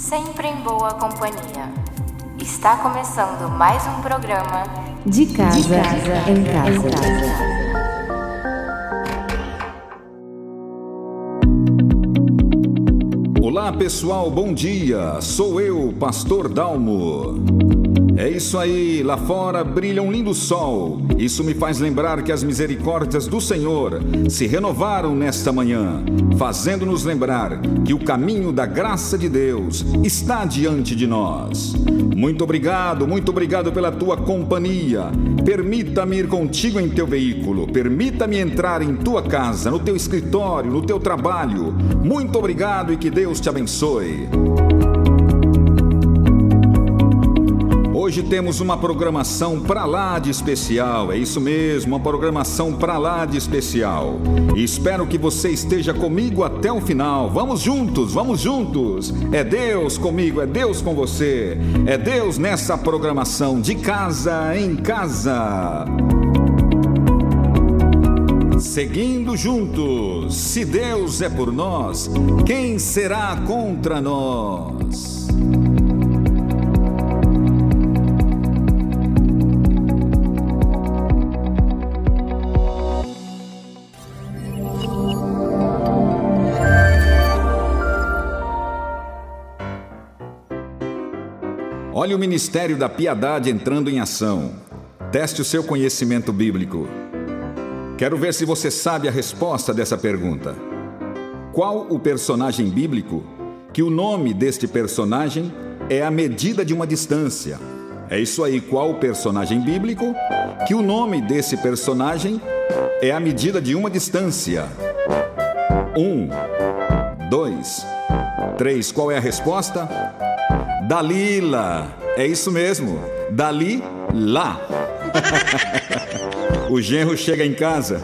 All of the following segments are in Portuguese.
sempre em boa companhia. Está começando mais um programa De casa, em casa. Olá pessoal, bom dia. Sou eu, Pastor Dalmo. É isso aí, lá fora brilha um lindo sol. Isso me faz lembrar que as misericórdias do Senhor se renovaram nesta manhã, fazendo-nos lembrar que o caminho da graça de Deus está diante de nós. Muito obrigado, muito obrigado pela tua companhia. Permita-me ir contigo em teu veículo, permita-me entrar em tua casa, no teu escritório, no teu trabalho. Muito obrigado e que Deus te abençoe. Hoje temos uma programação para lá de especial, é isso mesmo, uma programação para lá de especial. Espero que você esteja comigo até o final. Vamos juntos, vamos juntos. É Deus comigo, é Deus com você. É Deus nessa programação de casa em casa. Seguindo juntos, se Deus é por nós, quem será contra nós? Olhe o ministério da piedade entrando em ação. Teste o seu conhecimento bíblico. Quero ver se você sabe a resposta dessa pergunta. Qual o personagem bíblico que o nome deste personagem é a medida de uma distância? É isso aí, qual o personagem bíblico que o nome desse personagem é a medida de uma distância? Um, dois, três. Qual é a resposta? Dalila. É isso mesmo. Dali lá. o genro chega em casa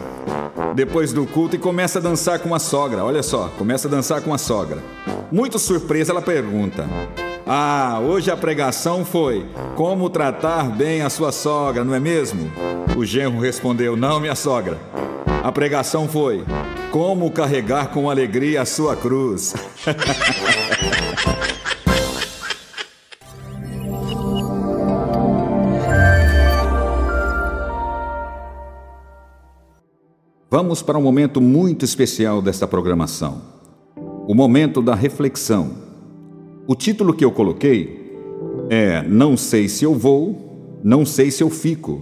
depois do culto e começa a dançar com a sogra. Olha só, começa a dançar com a sogra. Muito surpresa, ela pergunta: Ah, hoje a pregação foi como tratar bem a sua sogra, não é mesmo? O genro respondeu: Não, minha sogra. A pregação foi como carregar com alegria a sua cruz. Vamos para um momento muito especial desta programação. O momento da reflexão. O título que eu coloquei é Não sei se eu vou, não sei se eu fico.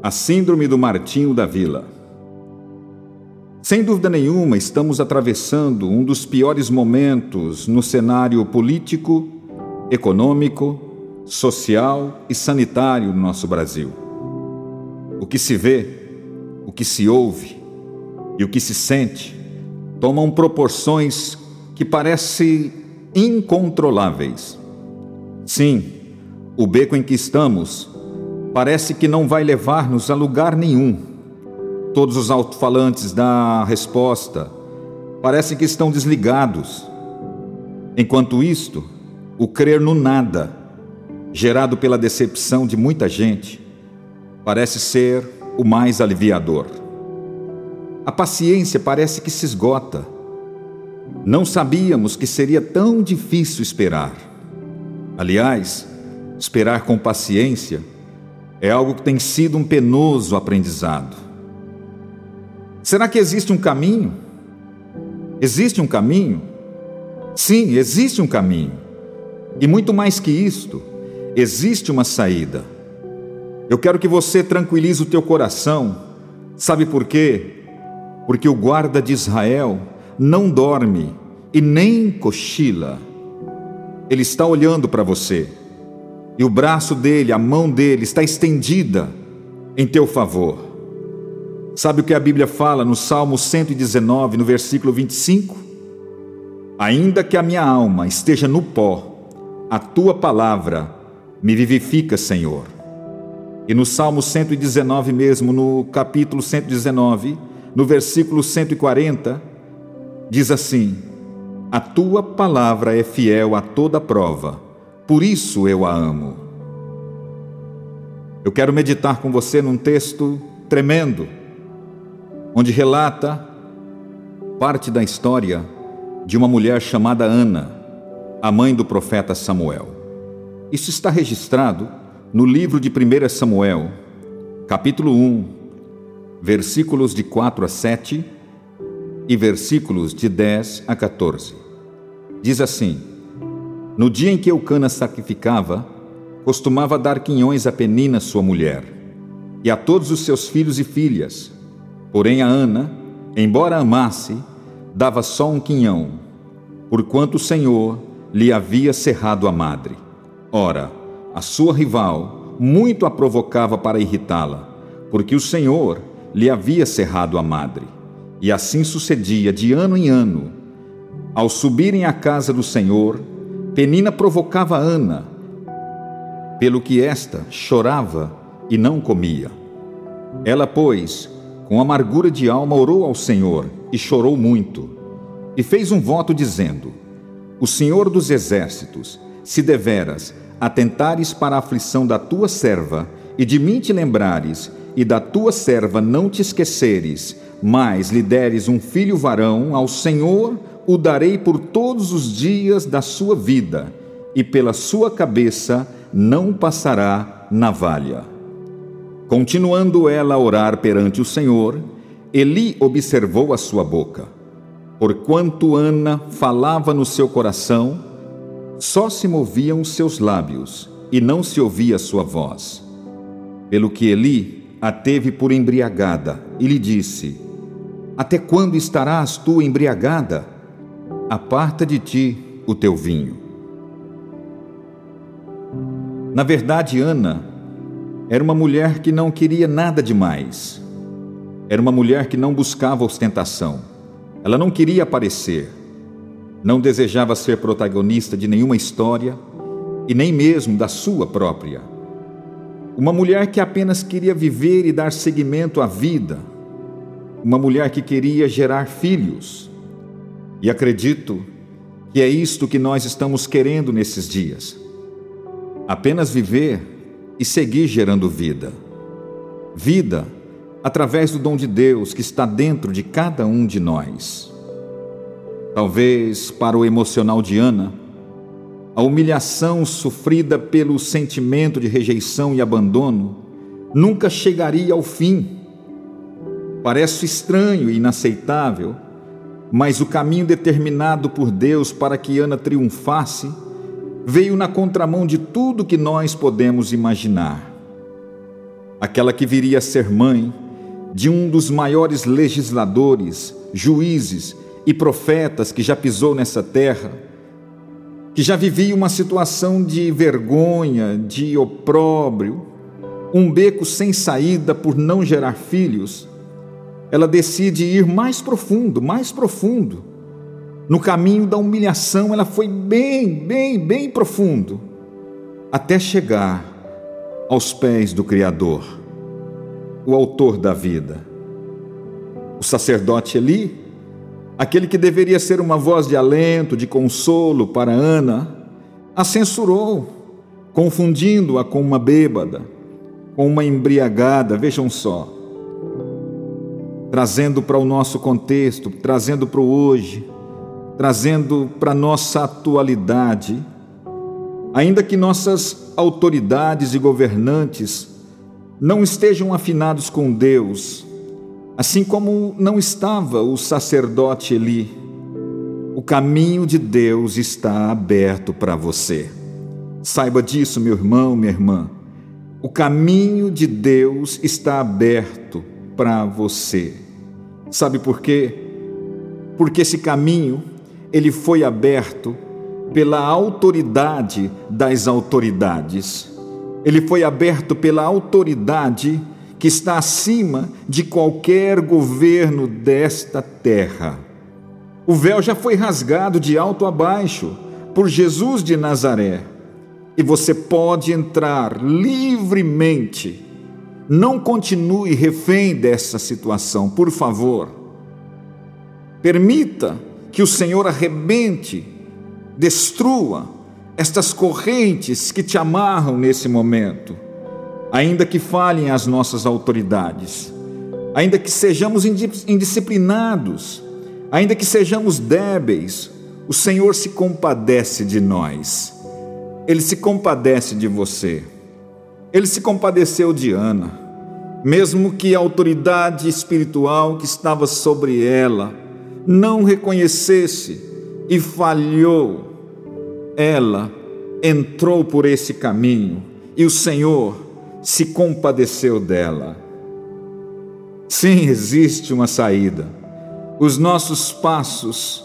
A Síndrome do Martinho da Vila. Sem dúvida nenhuma, estamos atravessando um dos piores momentos no cenário político, econômico, social e sanitário do nosso Brasil. O que se vê o que se ouve e o que se sente tomam proporções que parecem incontroláveis. Sim, o beco em que estamos parece que não vai levar-nos a lugar nenhum. Todos os alto-falantes da resposta parecem que estão desligados. Enquanto isto, o crer no nada, gerado pela decepção de muita gente, parece ser o mais aliviador. A paciência parece que se esgota. Não sabíamos que seria tão difícil esperar. Aliás, esperar com paciência é algo que tem sido um penoso aprendizado. Será que existe um caminho? Existe um caminho? Sim, existe um caminho. E muito mais que isto, existe uma saída. Eu quero que você tranquilize o teu coração. Sabe por quê? Porque o guarda de Israel não dorme e nem cochila. Ele está olhando para você. E o braço dele, a mão dele está estendida em teu favor. Sabe o que a Bíblia fala no Salmo 119, no versículo 25? Ainda que a minha alma esteja no pó, a tua palavra me vivifica, Senhor. E no Salmo 119 mesmo, no capítulo 119, no versículo 140, diz assim: A tua palavra é fiel a toda prova, por isso eu a amo. Eu quero meditar com você num texto tremendo, onde relata parte da história de uma mulher chamada Ana, a mãe do profeta Samuel. Isso está registrado no livro de 1 Samuel, capítulo 1, versículos de 4 a 7 e versículos de 10 a 14. Diz assim: No dia em que Eucana sacrificava, costumava dar quinhões a Penina, sua mulher, e a todos os seus filhos e filhas. Porém, a Ana, embora amasse, dava só um quinhão, porquanto o Senhor lhe havia cerrado a madre. Ora, a sua rival muito a provocava para irritá-la, porque o Senhor lhe havia cerrado a madre. E assim sucedia de ano em ano. Ao subirem à casa do Senhor, Penina provocava Ana, pelo que esta chorava e não comia. Ela, pois, com amargura de alma, orou ao Senhor e chorou muito, e fez um voto dizendo: O Senhor dos exércitos, se deveras atentares para a aflição da tua serva, e de mim te lembrares, e da tua serva não te esqueceres, mas lhe deres um filho varão, ao Senhor o darei por todos os dias da sua vida, e pela sua cabeça não passará navalha. Continuando ela a orar perante o Senhor, Eli observou a sua boca. Porquanto Ana falava no seu coração, só se moviam os seus lábios e não se ouvia sua voz. Pelo que Eli a teve por embriagada e lhe disse: Até quando estarás tu embriagada? Aparta de ti o teu vinho. Na verdade, Ana era uma mulher que não queria nada demais. Era uma mulher que não buscava ostentação. Ela não queria aparecer não desejava ser protagonista de nenhuma história e nem mesmo da sua própria. Uma mulher que apenas queria viver e dar seguimento à vida. Uma mulher que queria gerar filhos. E acredito que é isto que nós estamos querendo nesses dias. Apenas viver e seguir gerando vida. Vida através do dom de Deus que está dentro de cada um de nós. Talvez para o emocional de Ana, a humilhação sofrida pelo sentimento de rejeição e abandono nunca chegaria ao fim. Parece estranho e inaceitável, mas o caminho determinado por Deus para que Ana triunfasse veio na contramão de tudo que nós podemos imaginar. Aquela que viria a ser mãe de um dos maiores legisladores, juízes e profetas que já pisou nessa terra, que já vivia uma situação de vergonha, de opróbrio, um beco sem saída por não gerar filhos, ela decide ir mais profundo, mais profundo. No caminho da humilhação, ela foi bem, bem, bem profundo, até chegar aos pés do Criador, o Autor da vida. O sacerdote Eli aquele que deveria ser uma voz de alento, de consolo para Ana, a censurou, confundindo-a com uma bêbada, com uma embriagada, vejam só. Trazendo para o nosso contexto, trazendo para o hoje, trazendo para a nossa atualidade, ainda que nossas autoridades e governantes não estejam afinados com Deus, Assim como não estava o sacerdote Eli, o caminho de Deus está aberto para você. Saiba disso, meu irmão, minha irmã. O caminho de Deus está aberto para você. Sabe por quê? Porque esse caminho ele foi aberto pela autoridade das autoridades. Ele foi aberto pela autoridade que está acima de qualquer governo desta terra. O véu já foi rasgado de alto a baixo por Jesus de Nazaré e você pode entrar livremente. Não continue refém dessa situação, por favor. Permita que o Senhor arrebente, destrua estas correntes que te amarram nesse momento ainda que falhem as nossas autoridades, ainda que sejamos indisciplinados, ainda que sejamos débeis, o Senhor se compadece de nós. Ele se compadece de você. Ele se compadeceu de Ana, mesmo que a autoridade espiritual que estava sobre ela não reconhecesse e falhou. Ela entrou por esse caminho e o Senhor se compadeceu dela. Sim, existe uma saída. Os nossos passos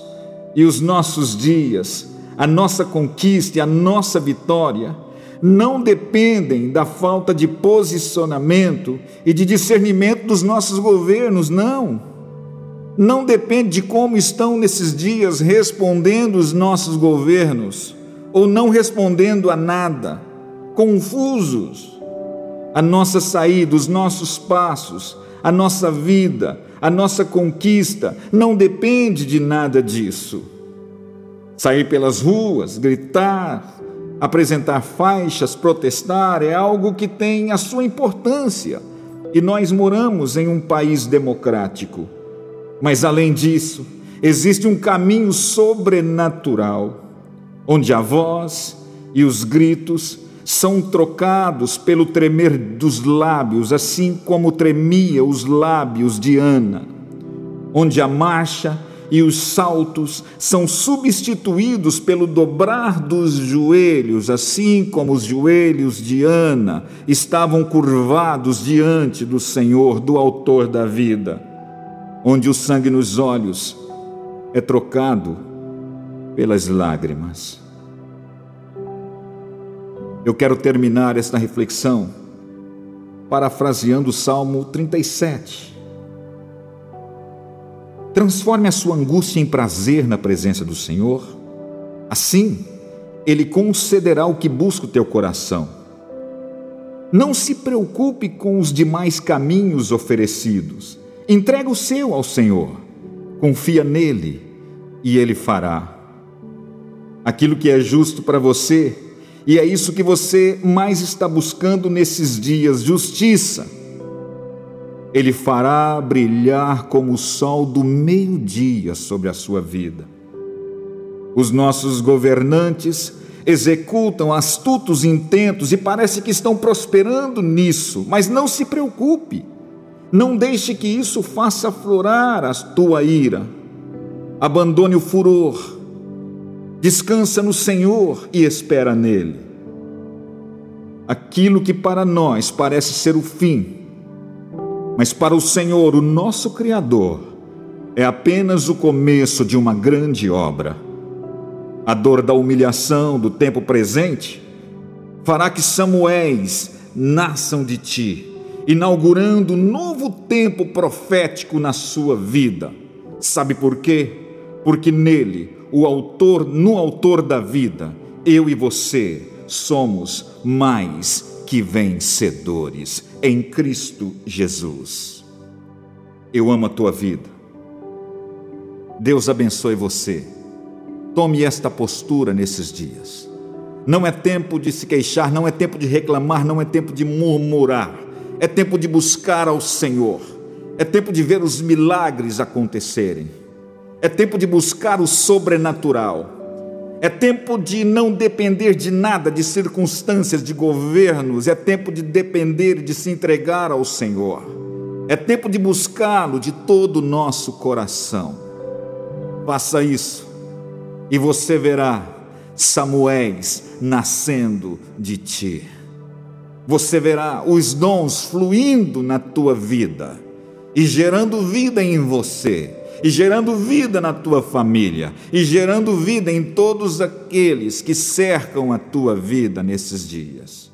e os nossos dias, a nossa conquista e a nossa vitória não dependem da falta de posicionamento e de discernimento dos nossos governos, não. Não depende de como estão nesses dias respondendo os nossos governos ou não respondendo a nada, confusos. A nossa saída, os nossos passos, a nossa vida, a nossa conquista não depende de nada disso. Sair pelas ruas, gritar, apresentar faixas, protestar é algo que tem a sua importância e nós moramos em um país democrático. Mas além disso, existe um caminho sobrenatural, onde a voz e os gritos são trocados pelo tremer dos lábios, assim como tremia os lábios de Ana, onde a marcha e os saltos são substituídos pelo dobrar dos joelhos, assim como os joelhos de Ana estavam curvados diante do Senhor, do Autor da vida, onde o sangue nos olhos é trocado pelas lágrimas. Eu quero terminar esta reflexão parafraseando o Salmo 37. Transforme a sua angústia em prazer na presença do Senhor. Assim, Ele concederá o que busca o teu coração. Não se preocupe com os demais caminhos oferecidos. Entrega o seu ao Senhor. Confia nele e Ele fará. Aquilo que é justo para você e é isso que você mais está buscando nesses dias: justiça. Ele fará brilhar como o sol do meio-dia sobre a sua vida. Os nossos governantes executam astutos intentos e parece que estão prosperando nisso, mas não se preocupe. Não deixe que isso faça aflorar a tua ira. Abandone o furor Descansa no Senhor e espera nele. Aquilo que para nós parece ser o fim, mas para o Senhor, o nosso Criador, é apenas o começo de uma grande obra. A dor da humilhação do tempo presente fará que Samuéis nasçam de ti, inaugurando um novo tempo profético na sua vida. Sabe por quê? Porque nele o autor, no autor da vida, eu e você somos mais que vencedores em Cristo Jesus. Eu amo a tua vida. Deus abençoe você. Tome esta postura nesses dias. Não é tempo de se queixar, não é tempo de reclamar, não é tempo de murmurar. É tempo de buscar ao Senhor. É tempo de ver os milagres acontecerem. É tempo de buscar o sobrenatural. É tempo de não depender de nada, de circunstâncias, de governos. É tempo de depender e de se entregar ao Senhor. É tempo de buscá-lo de todo o nosso coração. Faça isso e você verá Samuéis nascendo de ti. Você verá os dons fluindo na tua vida e gerando vida em você e gerando vida na tua família, e gerando vida em todos aqueles que cercam a tua vida nesses dias.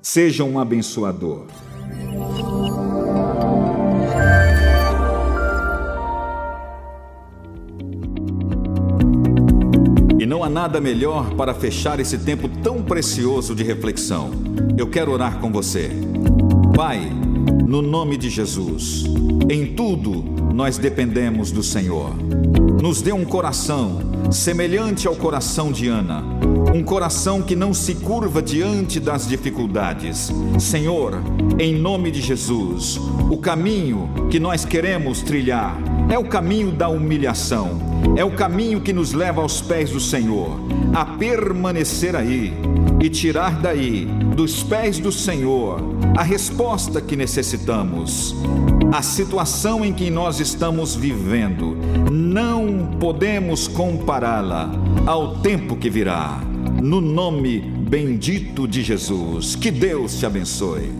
Seja um abençoador. E não há nada melhor para fechar esse tempo tão precioso de reflexão. Eu quero orar com você. Pai, no nome de Jesus, em tudo nós dependemos do Senhor. Nos dê um coração semelhante ao coração de Ana, um coração que não se curva diante das dificuldades. Senhor, em nome de Jesus, o caminho que nós queremos trilhar É o caminho da humilhação. É o caminho que nos leva aos pés do Senhor, a permanecer aí e tirar daí, dos pés do Senhor, a resposta que necessitamos. A situação em que nós estamos vivendo, não podemos compará-la ao tempo que virá. No nome bendito de Jesus, que Deus te abençoe.